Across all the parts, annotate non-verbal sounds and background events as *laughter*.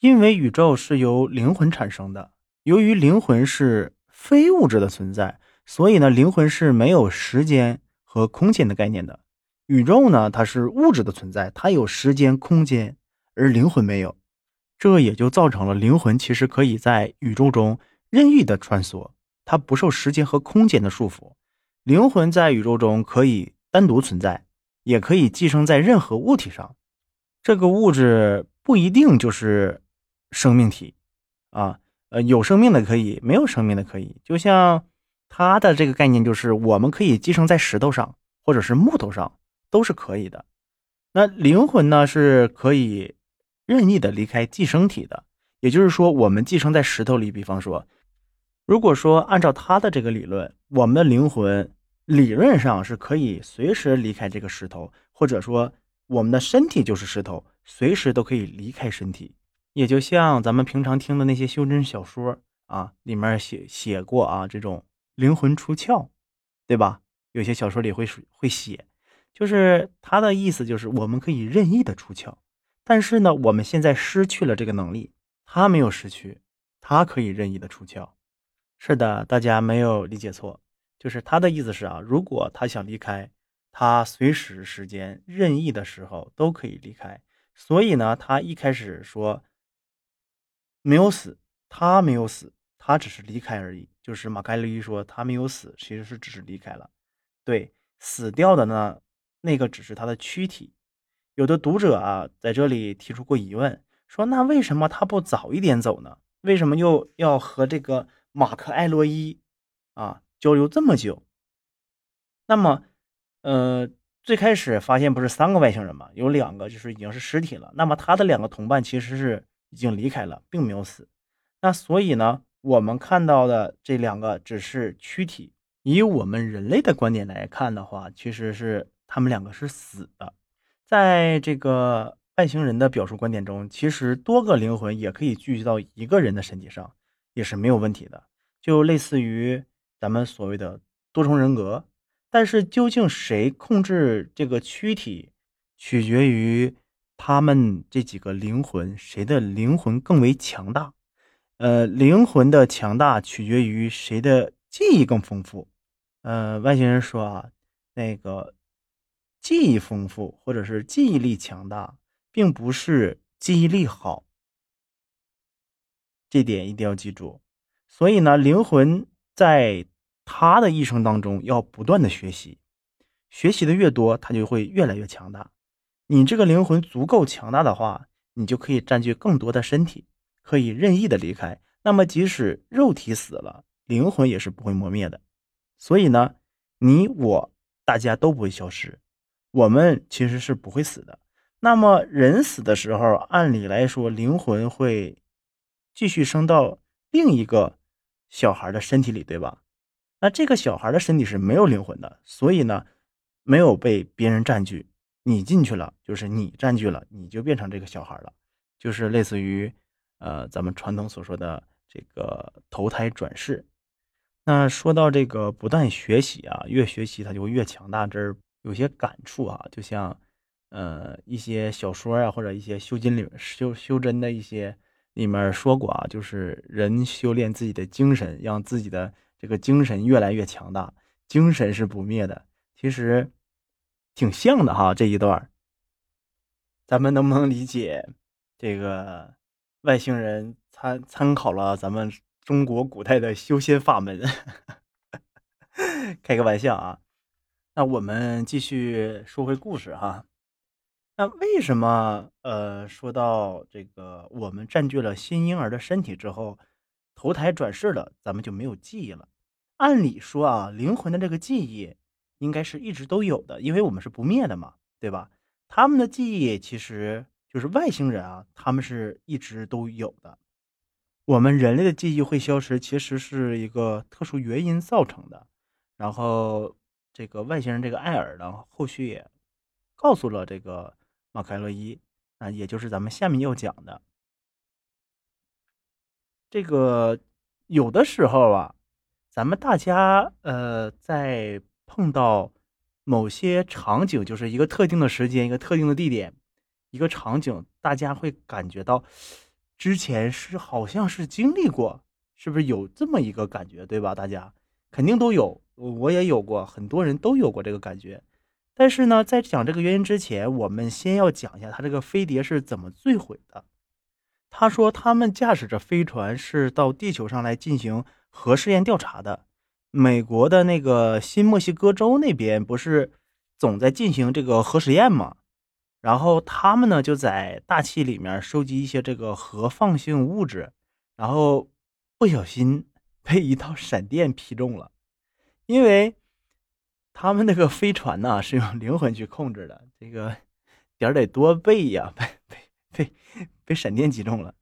因为宇宙是由灵魂产生的，由于灵魂是非物质的存在，所以呢，灵魂是没有时间和空间的概念的。宇宙呢，它是物质的存在，它有时间、空间，而灵魂没有，这也就造成了灵魂其实可以在宇宙中任意的穿梭，它不受时间和空间的束缚。灵魂在宇宙中可以单独存在，也可以寄生在任何物体上。这个物质不一定就是生命体啊，呃，有生命的可以，没有生命的可以。就像它的这个概念，就是我们可以寄生在石头上，或者是木头上。都是可以的。那灵魂呢，是可以任意的离开寄生体的。也就是说，我们寄生在石头里，比方说，如果说按照他的这个理论，我们的灵魂理论上是可以随时离开这个石头，或者说我们的身体就是石头，随时都可以离开身体。也就像咱们平常听的那些修真小说啊，里面写写过啊，这种灵魂出窍，对吧？有些小说里会会写。就是他的意思，就是我们可以任意的出窍，但是呢，我们现在失去了这个能力。他没有失去，他可以任意的出窍。是的，大家没有理解错，就是他的意思是啊，如果他想离开，他随时时间任意的时候都可以离开。所以呢，他一开始说没有死，他没有死，他只是离开而已。就是马凯利说他没有死，其实是只是离开了。对，死掉的呢？那个只是他的躯体，有的读者啊在这里提出过疑问，说那为什么他不早一点走呢？为什么又要和这个马克艾洛伊啊交流这么久？那么，呃，最开始发现不是三个外星人吗？有两个就是已经是尸体了。那么他的两个同伴其实是已经离开了，并没有死。那所以呢，我们看到的这两个只是躯体。以我们人类的观点来看的话，其实是。他们两个是死的，在这个外星人的表述观点中，其实多个灵魂也可以聚集到一个人的身体上，也是没有问题的，就类似于咱们所谓的多重人格。但是究竟谁控制这个躯体，取决于他们这几个灵魂谁的灵魂更为强大。呃，灵魂的强大取决于谁的记忆更丰富。呃，外星人说啊，那个。记忆丰富或者是记忆力强大，并不是记忆力好，这点一定要记住。所以呢，灵魂在他的一生当中要不断的学习，学习的越多，他就会越来越强大。你这个灵魂足够强大的话，你就可以占据更多的身体，可以任意的离开。那么，即使肉体死了，灵魂也是不会磨灭的。所以呢，你我大家都不会消失。我们其实是不会死的。那么人死的时候，按理来说，灵魂会继续升到另一个小孩的身体里，对吧？那这个小孩的身体是没有灵魂的，所以呢，没有被别人占据。你进去了，就是你占据了，你就变成这个小孩了，就是类似于呃咱们传统所说的这个投胎转世。那说到这个不断学习啊，越学习他就会越强大，这儿。有些感触啊，就像，呃，一些小说啊，或者一些修真里修修真的一些里面说过啊，就是人修炼自己的精神，让自己的这个精神越来越强大，精神是不灭的。其实挺像的哈，这一段，咱们能不能理解？这个外星人参参考了咱们中国古代的修仙法门，*laughs* 开个玩笑啊。那我们继续说回故事哈。那为什么呃说到这个我们占据了新婴儿的身体之后，投胎转世了，咱们就没有记忆了？按理说啊，灵魂的这个记忆应该是一直都有的，因为我们是不灭的嘛，对吧？他们的记忆其实就是外星人啊，他们是一直都有的。我们人类的记忆会消失，其实是一个特殊原因造成的。然后。这个外星人这个艾尔呢，后续也告诉了这个马凯洛伊，啊，也就是咱们下面要讲的这个有的时候啊，咱们大家呃在碰到某些场景，就是一个特定的时间、一个特定的地点、一个场景，大家会感觉到之前是好像是经历过，是不是有这么一个感觉，对吧？大家肯定都有，我也有过，很多人都有过这个感觉。但是呢，在讲这个原因之前，我们先要讲一下他这个飞碟是怎么坠毁的。他说，他们驾驶着飞船是到地球上来进行核试验调查的。美国的那个新墨西哥州那边不是总在进行这个核实验吗？然后他们呢就在大气里面收集一些这个核放性物质，然后不小心 *laughs* 被一道闪电劈中了，因为他们那个飞船呢是用灵魂去控制的，这个点得多背呀，*laughs* 被被被被闪电击中了。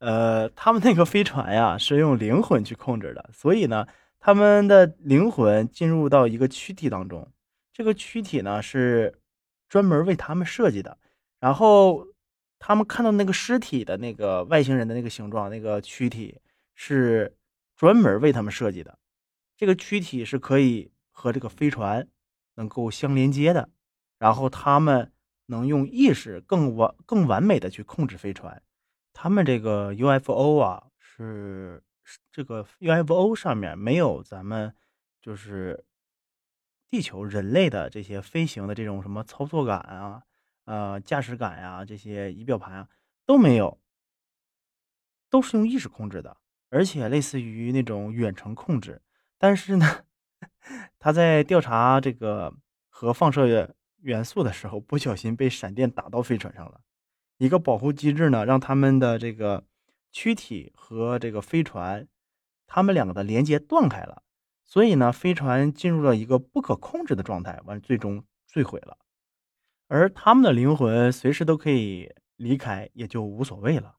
呃，他们那个飞船呀是用灵魂去控制的，所以呢，他们的灵魂进入到一个躯体当中，这个躯体呢是专门为他们设计的。然后他们看到那个尸体的那个外星人的那个形状，那个躯体是专门为他们设计的。这个躯体是可以和这个飞船能够相连接的，然后他们能用意识更完更完美的去控制飞船。他们这个 UFO 啊，是这个 UFO 上面没有咱们就是地球人类的这些飞行的这种什么操作感啊、呃驾驶感呀，这些仪表盘啊都没有，都是用意识控制的，而且类似于那种远程控制。但是呢，*laughs* 他在调查这个核放射元素的时候，不小心被闪电打到飞船上了。一个保护机制呢，让他们的这个躯体和这个飞船，他们两个的连接断开了，所以呢，飞船进入了一个不可控制的状态，完最终坠毁了。而他们的灵魂随时都可以离开，也就无所谓了。